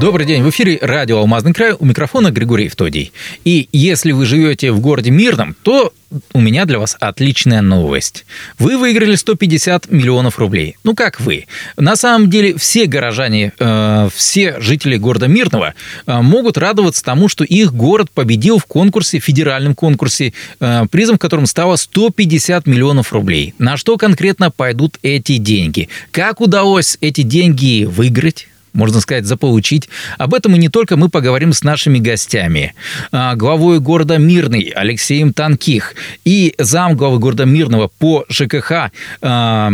Добрый день, в эфире радио «Алмазный край», у микрофона Григорий Евтодий. И если вы живете в городе Мирном, то у меня для вас отличная новость. Вы выиграли 150 миллионов рублей. Ну как вы? На самом деле все горожане, э, все жители города Мирного э, могут радоваться тому, что их город победил в конкурсе, федеральном конкурсе, э, призом которым стало 150 миллионов рублей. На что конкретно пойдут эти деньги? Как удалось эти деньги выиграть? Можно сказать, заполучить. Об этом и не только мы поговорим с нашими гостями. А, главой города Мирный Алексеем Танких и зам главы города Мирного по ЖКХ а,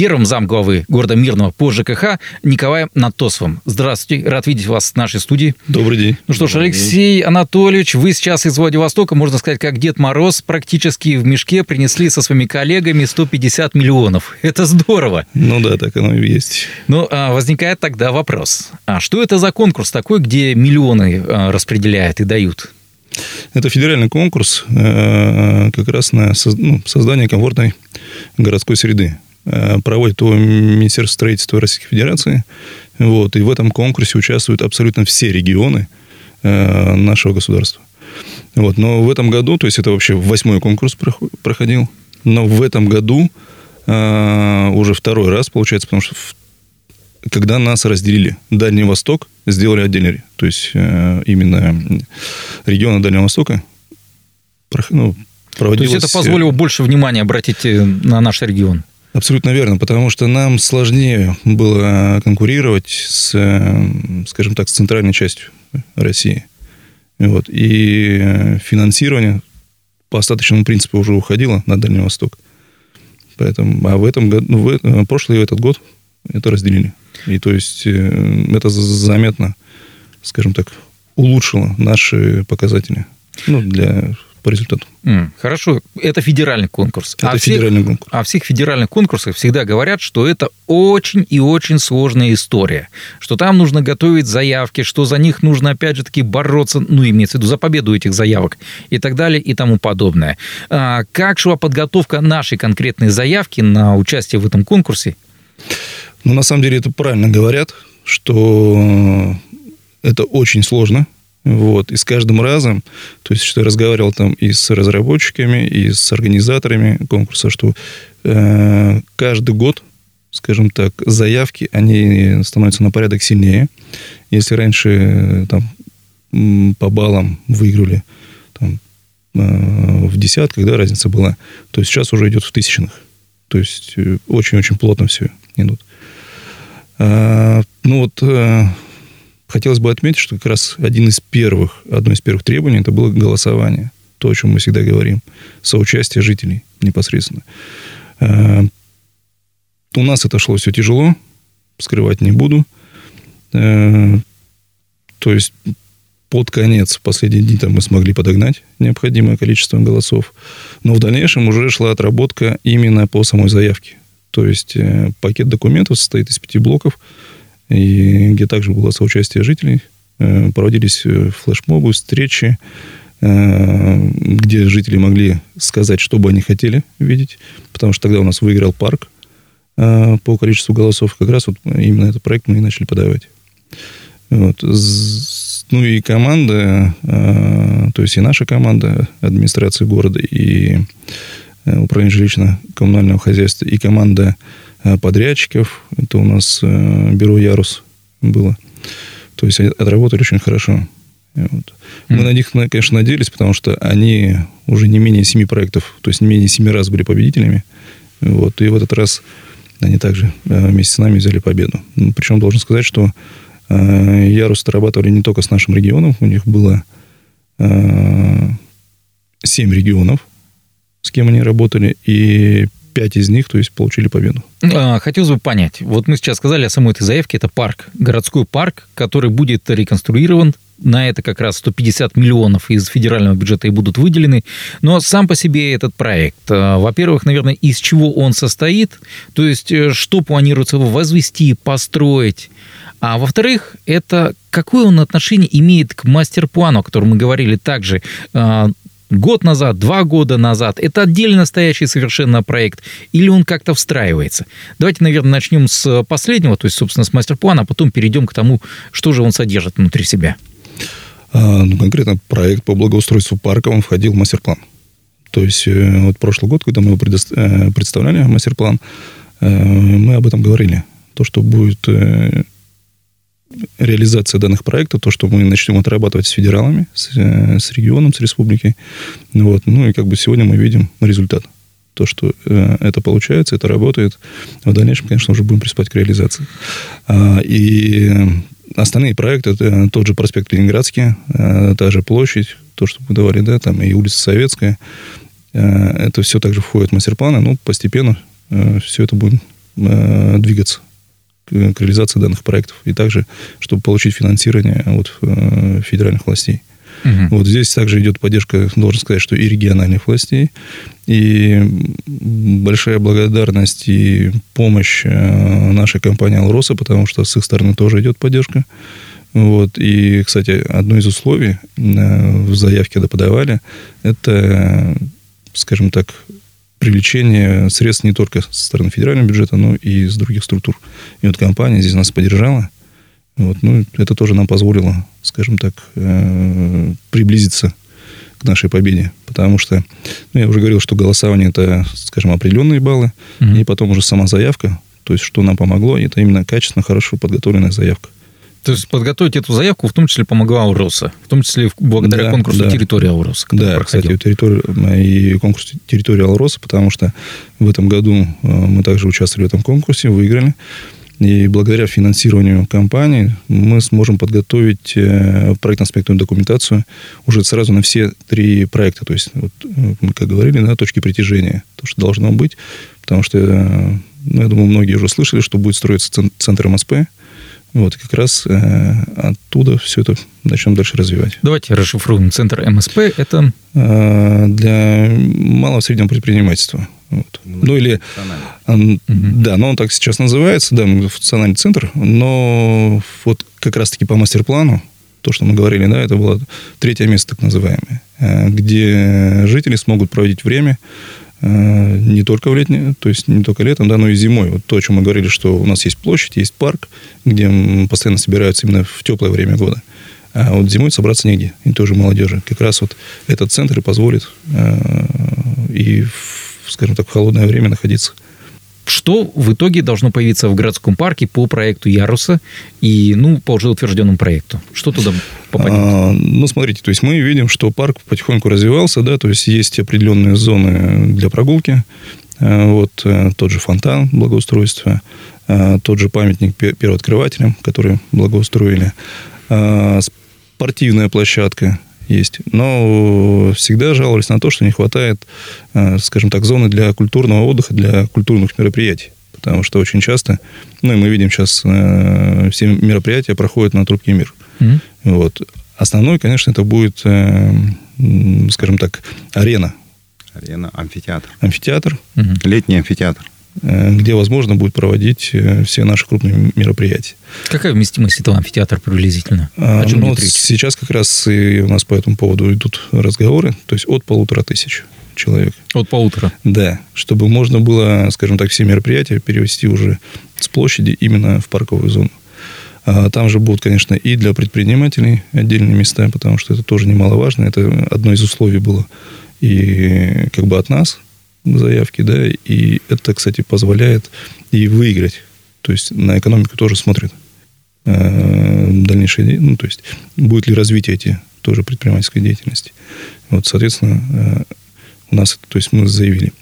первым замглавы города Мирного по ЖКХ Николаем Натосовым. Здравствуйте, рад видеть вас в нашей студии. Добрый день. Ну что ж, Алексей день. Анатольевич, вы сейчас из Владивостока, можно сказать, как Дед Мороз, практически в мешке принесли со своими коллегами 150 миллионов. Это здорово. Ну да, так оно и есть. Ну, а возникает тогда вопрос. А что это за конкурс такой, где миллионы а, распределяют и дают? Это федеральный конкурс э, как раз на ну, создание комфортной городской среды. Э, проводит его Министерство строительства Российской Федерации. Вот, и в этом конкурсе участвуют абсолютно все регионы э, нашего государства. Вот, но в этом году, то есть это вообще восьмой конкурс проходил, но в этом году э, уже второй раз получается, потому что когда нас разделили, Дальний Восток сделали отдельно, то есть именно регионы Дальнего Востока ну, проводилось... То есть это позволило больше внимания обратить на наш регион? Абсолютно верно, потому что нам сложнее было конкурировать с, скажем так, с центральной частью России. Вот. И финансирование по остаточному принципу уже уходило на Дальний Восток. Поэтому, а в этом году, ну, в прошлый и этот год это разделили. И то есть э, это заметно, скажем так, улучшило наши показатели ну, для по результату. Mm, хорошо, это федеральный конкурс. Это а федеральный всех, конкурс. А всех федеральных конкурсах всегда говорят, что это очень и очень сложная история, что там нужно готовить заявки, что за них нужно, опять же таки, бороться, ну, имеется в виду, за победу этих заявок и так далее и тому подобное. А как шла подготовка нашей конкретной заявки на участие в этом конкурсе? Ну, на самом деле, это правильно говорят, что это очень сложно, вот. И с каждым разом, то есть, что я разговаривал там и с разработчиками, и с организаторами конкурса, что э, каждый год, скажем так, заявки, они становятся на порядок сильнее. Если раньше э, там, по баллам выиграли там, э, в десятках, да, разница была, то сейчас уже идет в тысячных. То есть, э, очень-очень плотно все идут. А, ну вот э, Хотелось бы отметить, что как раз один из первых, одно из первых требований это было голосование. То, о чем мы всегда говорим. Соучастие жителей непосредственно. Э, у нас это шло все тяжело, скрывать не буду. Э, то есть под конец, в последние дни там мы смогли подогнать необходимое количество голосов. Но в дальнейшем уже шла отработка именно по самой заявке. То есть э, пакет документов состоит из пяти блоков – и где также было соучастие жителей. Э, проводились э, флешмобы, встречи, э, где жители могли сказать, что бы они хотели видеть, потому что тогда у нас выиграл парк по количеству голосов. Как раз вот именно этот проект мы и начали подавать. Вот. Ну и команда, то есть и наша команда администрации города, и управление жилищно-коммунального хозяйства, и команда подрядчиков. Это у нас э, бюро «Ярус» было. То есть отработали очень хорошо. Вот. Мы на них, конечно, надеялись, потому что они уже не менее семи проектов, то есть не менее семи раз были победителями. Вот. И в этот раз они также э, вместе с нами взяли победу. Ну, Причем должен сказать, что Ярус отрабатывали не только с нашим регионом, у них было семь регионов, с кем они работали, и пять из них, то есть, получили победу. А, хотелось бы понять. Вот мы сейчас сказали о самой этой заявке. Это парк, городской парк, который будет реконструирован. На это как раз 150 миллионов из федерального бюджета и будут выделены. Но сам по себе этот проект, а, во-первых, наверное, из чего он состоит, то есть, э, что планируется возвести, построить, А во-вторых, это какое он отношение имеет к мастер-плану, о котором мы говорили также э, год назад, два года назад. Это отдельно стоящий совершенно проект или он как-то встраивается? Давайте, наверное, начнем с последнего, то есть, собственно, с мастер-плана, а потом перейдем к тому, что же он содержит внутри себя. А, ну, конкретно проект по благоустройству парка, он входил в мастер-план. То есть э, вот прошлый год, когда мы его э, представляли, мастер-план, э, мы об этом говорили. То, что будет реализация данных проектов, то, что мы начнем отрабатывать с федералами, с, с регионом, с республикой. Вот. Ну и как бы сегодня мы видим результат. То, что э, это получается, это работает. В дальнейшем, конечно, уже будем приступать к реализации. А, и остальные проекты, это тот же проспект Ленинградский, э, та же площадь, то, что мы давали, да, там и улица Советская, Э, это все также входит в мастер-планы, но постепенно э, все это будет э, двигаться к реализации данных проектов. И также, чтобы получить финансирование от федеральных властей. Угу. Вот здесь также идет поддержка, должен сказать, что и региональных властей, и большая благодарность и помощь нашей компании «Алроса», потому что с их стороны тоже идет поддержка. Вот. И, кстати, одно из условий в заявке, когда подавали, это скажем так, привлечение средств не только со стороны федерального бюджета, но и из других структур. И вот компания здесь нас поддержала. Вот, ну, это тоже нам позволило, скажем так, э, приблизиться к нашей победе. Потому что, ну, я уже говорил, что голосование это, скажем, определенные баллы, mm-hmm. и потом уже сама заявка. То есть, что нам помогло, это именно качественно, хорошо подготовленная заявка. То есть подготовить эту заявку в том числе помогла Ауроса, в том числе благодаря да, конкурсу да. территории Ауроса. Да, проходил. кстати, территорию, и конкурс территории Ауроса, потому что в этом году э, мы также участвовали в этом конкурсе, выиграли. И благодаря финансированию компании мы сможем подготовить э, проектно-аспектную документацию уже сразу на все три проекта. То есть, вот, э, мы, как говорили, на точки притяжения. То, что должно быть. Потому что, ну, я думаю, многие уже слышали, что будет строиться центр МСП. Вот, как раз э, оттуда все это начнем дальше развивать. Давайте расшифруем. Центр МСП – это? Э, для малого и среднего предпринимательства. Вот. Ну, или... Он, угу. Да, но он так сейчас называется, да, функциональный центр, но вот как раз-таки по мастер-плану, то, что мы говорили, да, это было третье место, так называемое, э, где жители смогут проводить время не только в летнее, то есть не только летом, да, но и зимой. Вот то, о чем мы говорили, что у нас есть площадь, есть парк, где постоянно собираются именно в теплое время года. А вот зимой собраться негде, и тоже молодежи. Как раз вот этот центр и позволит э, и, скажем так, в холодное время находиться что в итоге должно появиться в городском парке по проекту Яруса и, ну, по уже утвержденному проекту? Что туда попадет? А, ну, смотрите, то есть мы видим, что парк потихоньку развивался, да, то есть есть определенные зоны для прогулки, а, вот э, тот же фонтан благоустройства, а, тот же памятник первооткрывателям, которые благоустроили, а, спортивная площадка, есть. Но всегда жаловались на то, что не хватает, э, скажем так, зоны для культурного отдыха, для культурных мероприятий. Потому что очень часто, ну и мы видим сейчас, э, все мероприятия проходят на трубке мир. Mm-hmm. Вот. Основной, конечно, это будет, э, скажем так, арена. Арена, амфитеатр. Амфитеатр. Угу. Летний амфитеатр. Э, где возможно будет проводить э, все наши крупные мероприятия. Какая вместимость этого амфитеатра приблизительно? А, ну, вот сейчас как раз и у нас по этому поводу идут разговоры, то есть от полутора тысяч человек. От полутора? Да, чтобы можно было, скажем так, все мероприятия перевести уже с площади именно в парковую зону. А там же будут, конечно, и для предпринимателей отдельные места, потому что это тоже немаловажно. Это одно из условий было и как бы от нас – заявки, да, и это, кстати, позволяет и выиграть. То есть на экономику тоже смотрит э, дальнейшее, ну, то есть будет ли развитие эти тоже предпринимательской деятельности. Вот, соответственно, э, у нас, то есть мы заявили.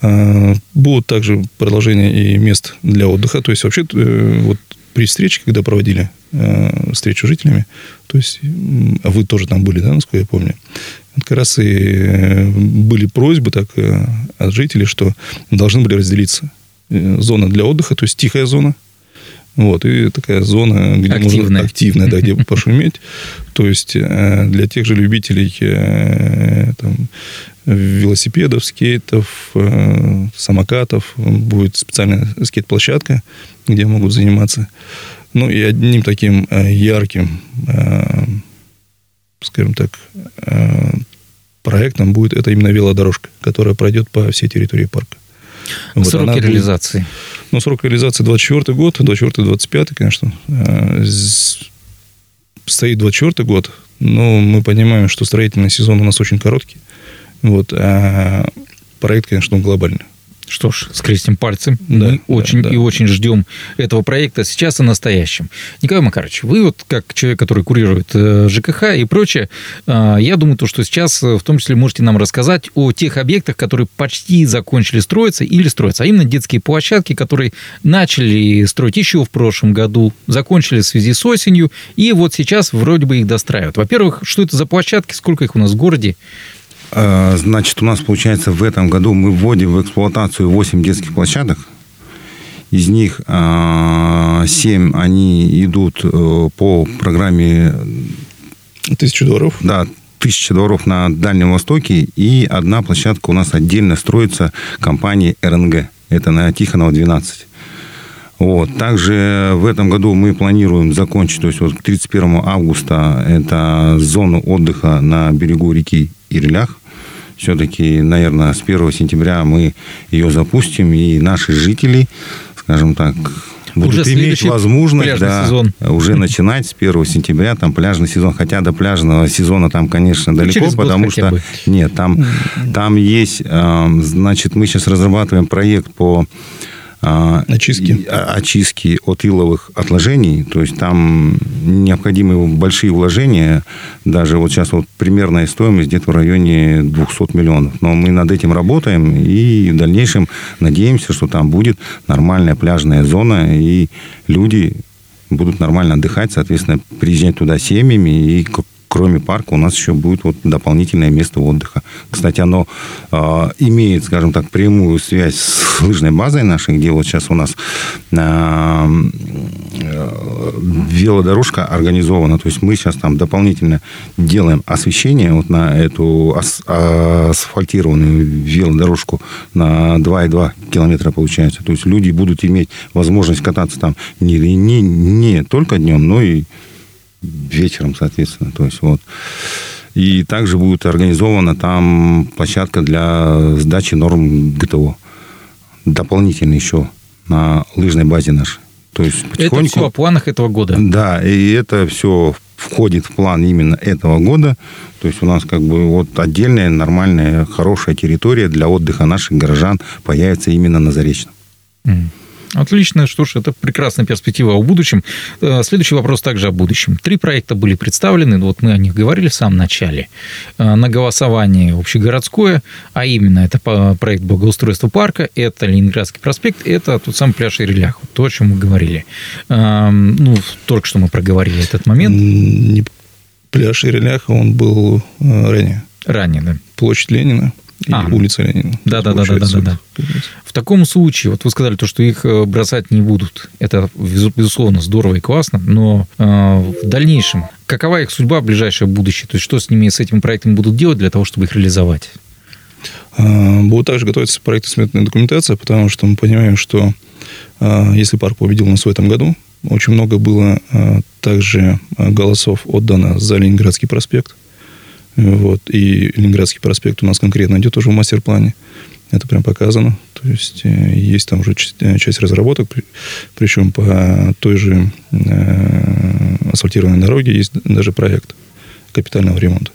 Э, будут также продолжения и мест для отдыха. То есть вообще вот при встрече, когда проводили встречу с жителями, то есть, а вы тоже там были, да, насколько я помню, как раз и э, были просьбы так э, от жителей, что должны были разделиться. Э, зона для отдыха, то есть тихая зона, вот, и такая зона, где активная. можно активная, да, где пошуметь. То есть для тех же любителей там, велосипедов, скейтов, самокатов будет специальная скейт-площадка, где могут заниматься. Ну и одним таким ярким, скажем так, э, проектом будет это именно велодорожка, которая пройдет по всей территории парка. Вот Сроки она будет- реализации. ну, срок реализации 24 год, 24-25, конечно. Э, Стоит 24 год, но мы понимаем, что строительный сезон у нас очень короткий. Вот, а проект, конечно, глобальный. Что ж, скрестим пальцы. Да, Мы да, очень да. и очень ждем этого проекта сейчас и настоящем. Николай Макарович, вы вот как человек, который курирует э, ЖКХ и прочее, э, я думаю, то, что сейчас э, в том числе можете нам рассказать о тех объектах, которые почти закончили строиться или строятся, а именно детские площадки, которые начали строить еще в прошлом году, закончили в связи с осенью, и вот сейчас вроде бы их достраивают. Во-первых, что это за площадки, сколько их у нас в городе? Э, Значит, у нас, получается, в этом году мы вводим в эксплуатацию 8 детских площадок. Из них 7 они идут э, по программе Тысячу дворов. да, тысяча дворов на Дальнем Востоке, и одна площадка у нас отдельно строится компанией РНГ. Это на Тихонова 12. Вот. Также в этом году мы планируем закончить, то есть вот к 31 августа, это зону отдыха на берегу реки Ирлях. Все-таки, наверное, с 1 сентября мы ее запустим, и наши жители, скажем так, будут Уже иметь возможность да, сезон. уже начинать с 1 сентября там пляжный сезон. Хотя до пляжного сезона там, конечно, далеко, через год потому что бы. нет, там, там есть, э, значит, мы сейчас разрабатываем проект по Очистки. и- о- очистки от иловых отложений. То есть там необходимы большие вложения. Даже вот сейчас вот примерная стоимость где-то в районе 200 миллионов. Но мы над этим работаем и в дальнейшем надеемся, что там будет нормальная пляжная зона и люди будут нормально отдыхать, соответственно, приезжать туда семьями и кроме парка у нас еще будет вот дополнительное место отдыха. Кстати, оно э, имеет, скажем так, прямую связь с лыжной базой нашей, где вот сейчас у нас э, э, велодорожка организована. То есть мы сейчас там дополнительно делаем освещение вот на эту ас- асфальтированную велодорожку на 2,2 километра получается. То есть люди будут иметь возможность кататься там не, не, не только днем, но и вечером, соответственно. То есть вот. И также будет организована там площадка для сдачи норм ГТО. Дополнительно еще на лыжной базе нашей. То есть Это потихоньку... все о планах этого года. Да, и это все входит в план именно этого года. То есть у нас как бы вот отдельная, нормальная, хорошая территория для отдыха наших горожан появится именно на Заречном. М. Отлично, что ж, это прекрасная перспектива о будущем. Э, Следующий вопрос также о будущем. Три проекта были представлены, вот мы о них говорили в самом начале. Э, На голосовании общегородское, а именно это проект благоустройства парка, это Ленинградский проспект, это тот самый пляж Ирилях, то, о чем мы говорили. Эм, Ну, только что мы проговорили этот момент не- Пляж Иреляха, он был э, ранее. ранее, да. Площадь Ленина А. улица Ленина. Да, да, да, да, да, да, раз. В таком случае, вот вы сказали, то, что их э, бросать не будут. Это, безу- безусловно, здорово и классно, но э, в дальнейшем, какова их судьба в ближайшее будущее? То есть, что с ними, с этими проектами будут делать для того, чтобы их реализовать? А, Будут также готовиться проекты сметная документация, потому что мы понимаем, что а, если парк победил нас в этом году, очень много было а, также голосов отдано за Ленинградский проспект. Вот. И Ленинградский проспект у нас конкретно идет уже в мастер-плане. Это прям показано. То есть э, есть там уже ч- э, часть разработок, при- причем по той же э, асфальтированной дороге есть даже проект капитального ремонта.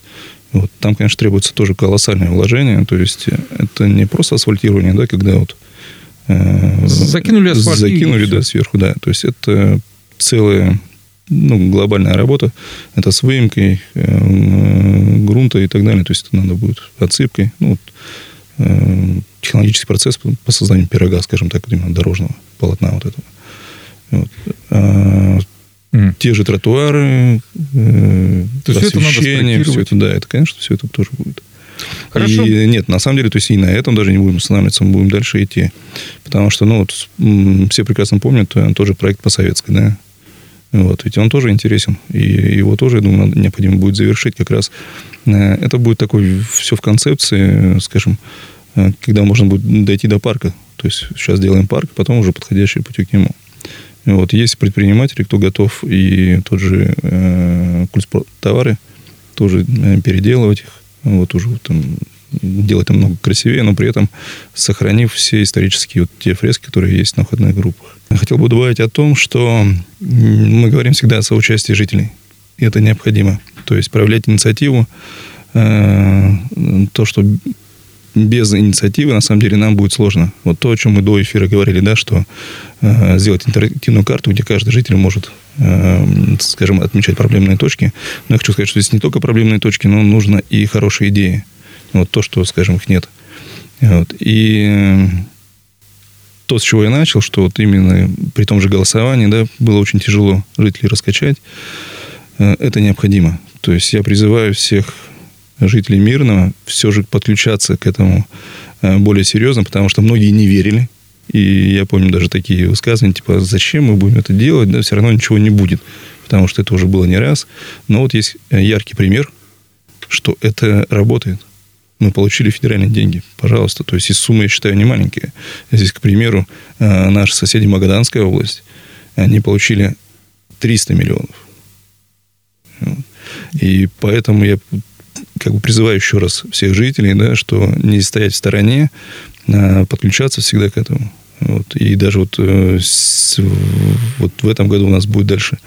Вот. Там, конечно, требуется тоже колоссальное вложение. То есть это не просто асфальтирование, да, когда вот э, Закинули асфальт закинули, да, сверху, да. То есть это целая ну, глобальная работа. Это с выемкой э, грунта и так далее. То есть это надо будет отсыпкой. Ну, э, технологический процесс по, созданию пирога, скажем так, именно дорожного полотна вот этого. Вот. А, М. те же тротуары, э, То есть всё это освещение, все это, да, это, конечно, все это тоже будет. Хорошо. И нет, на самом деле, то есть и на этом даже не будем останавливаться, мы будем дальше идти. Потому что, ну, вот, все прекрасно помнят э, тот же проект по советской, да. Вот, ведь он тоже интересен. И его тоже, я думаю, необходимо будет завершить как раз. Э, Это будет такой все в концепции, скажем, э, когда можно будет дойти до парка. То есть сейчас делаем парк, потом уже подходящие пути к нему. Вот, есть предприниматели, кто готов и тот же э, товары тоже э, переделывать их, вот уже вот, там, делать намного красивее, но при этом сохранив все исторические вот те фрески, которые есть на входных группах. Хотел бы добавить о том, что мы говорим всегда о соучастии жителей. И это необходимо. То есть проявлять инициативу, э, то, что без инициативы, на самом деле, нам будет сложно. Вот то, о чем мы до эфира говорили, да, что э, сделать интерактивную карту, где каждый житель может, э, скажем, отмечать проблемные точки. Но я хочу сказать, что здесь не только проблемные точки, но нужно и хорошие идеи. Вот то, что, скажем, их нет. Вот. И то, с чего я начал, что вот именно при том же голосовании, да, было очень тяжело жителей раскачать, э, это необходимо. То есть я призываю всех жителей Мирного все же подключаться к этому э, более серьезно, потому что многие не верили. И я помню даже такие высказывания, типа, зачем мы будем это делать, да, все равно ничего не будет, потому что это уже было не раз. Но вот есть э, яркий пример, что это работает. Мы получили федеральные деньги, пожалуйста. То есть, и суммы, я считаю, не маленькие. Здесь, к примеру, э, наши соседи Магаданская область, они получили 300 миллионов. И поэтому я как бы призываю еще раз всех жителей, да, что не стоять в стороне, а подключаться всегда к этому. Вот. И даже вот, э, с, вот в этом году у нас будет дальше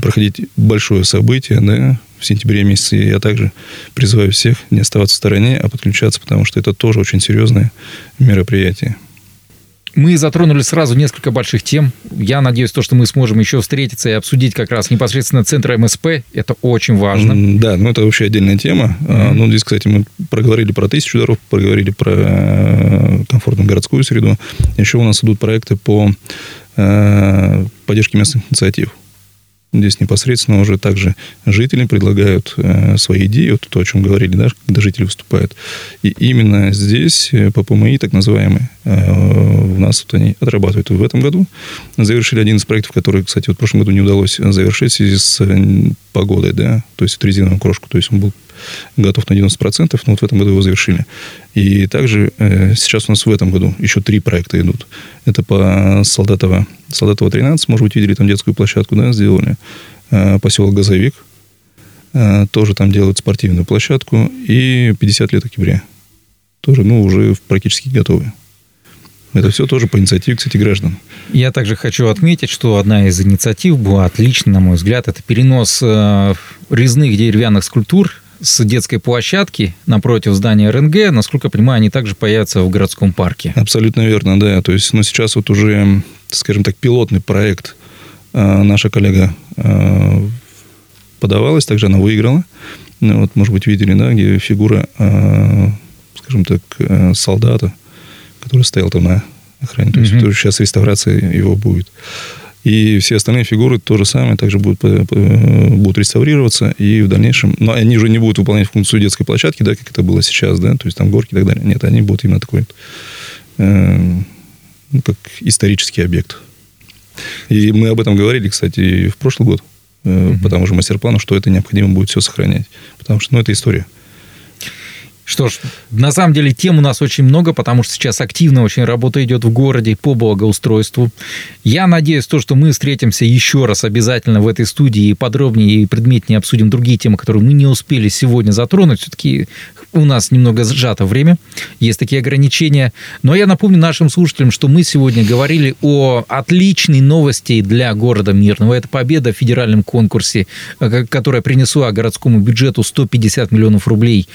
проходить большое событие, да, в сентябре месяце. Я также призываю всех не оставаться в стороне, а подключаться, потому что это тоже очень серьезное мероприятие. Мы затронули сразу несколько больших тем. Я надеюсь, то, что мы сможем еще встретиться и обсудить как раз непосредственно центр МСП. Это очень важно. Да, ну это вообще отдельная тема. Mm-hmm. Ну, здесь, кстати, мы проговорили про тысячу дорог, проговорили про э, комфортную городскую среду. Еще у нас идут проекты по э, поддержке местных инициатив. Здесь непосредственно уже также жители предлагают э, свои идеи, вот то, о чем говорили, да, когда жители выступают. И именно здесь э, по ПМИ, так называемые, э, у нас вот они отрабатывают. В этом году завершили один из проектов, который, кстати, вот в прошлом году не удалось завершить в связи с э, погодой, да, то есть резиновую крошку, то есть он был готов на 90%, но вот в этом году его завершили. И также э, сейчас у нас в этом году еще три проекта идут. Это по Солдатово, Солдатово 13, может быть, видели там детскую площадку, да, сделали. Э, поселок Газовик, э, тоже там делают спортивную площадку. И 50 лет октября. Тоже, ну, уже практически готовы. Это все тоже по инициативе, кстати, граждан. Я также хочу отметить, что одна из инициатив была отличной, на мой взгляд. Это перенос э, резных деревянных скульптур с детской площадки напротив здания РНГ, насколько я понимаю, они также появятся в городском парке. Абсолютно верно, да. То есть, ну, сейчас вот уже, скажем так, пилотный проект э, наша коллега э, подавалась, также она выиграла. Ну, вот, может быть, видели, да, где фигура, э, скажем так, солдата, который стоял там на охране. То есть, mm-hmm. сейчас реставрация его будет. И все остальные фигуры то же самое, также будут, будут реставрироваться, и в дальнейшем... Но они уже не будут выполнять функцию детской площадки, да, как это было сейчас, да, то есть там горки и так далее. Нет, они будут именно такой, э, как исторический объект. И мы об этом говорили, кстати, в прошлый год, mm-hmm. по тому же мастер-плану, что это необходимо будет все сохранять. Потому что, ну, это история. Что ж, на самом деле тем у нас очень много, потому что сейчас активно очень работа идет в городе по благоустройству. Я надеюсь, то, что мы встретимся еще раз обязательно в этой студии и подробнее и предметнее обсудим другие темы, которые мы не успели сегодня затронуть. Все-таки у нас немного сжато время, есть такие ограничения. Но я напомню нашим слушателям, что мы сегодня говорили о отличной новости для города Мирного. Это победа в федеральном конкурсе, э, которая принесла городскому бюджету 150 миллионов рублей,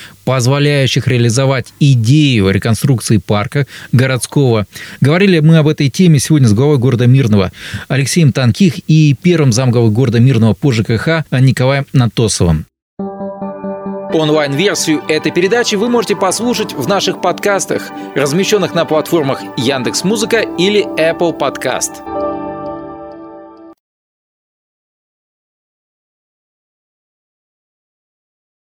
позволяющих реализовать идею реконструкции парка городского. Говорили мы об этой теме сегодня с главой города Мирного Алексеем Танких и первым замглавы города Мирного по ЖКХ Николаем Натосовым. Онлайн-версию этой передачи вы можете послушать в наших подкастах, размещенных на платформах Яндекс.Музыка или Apple Podcast.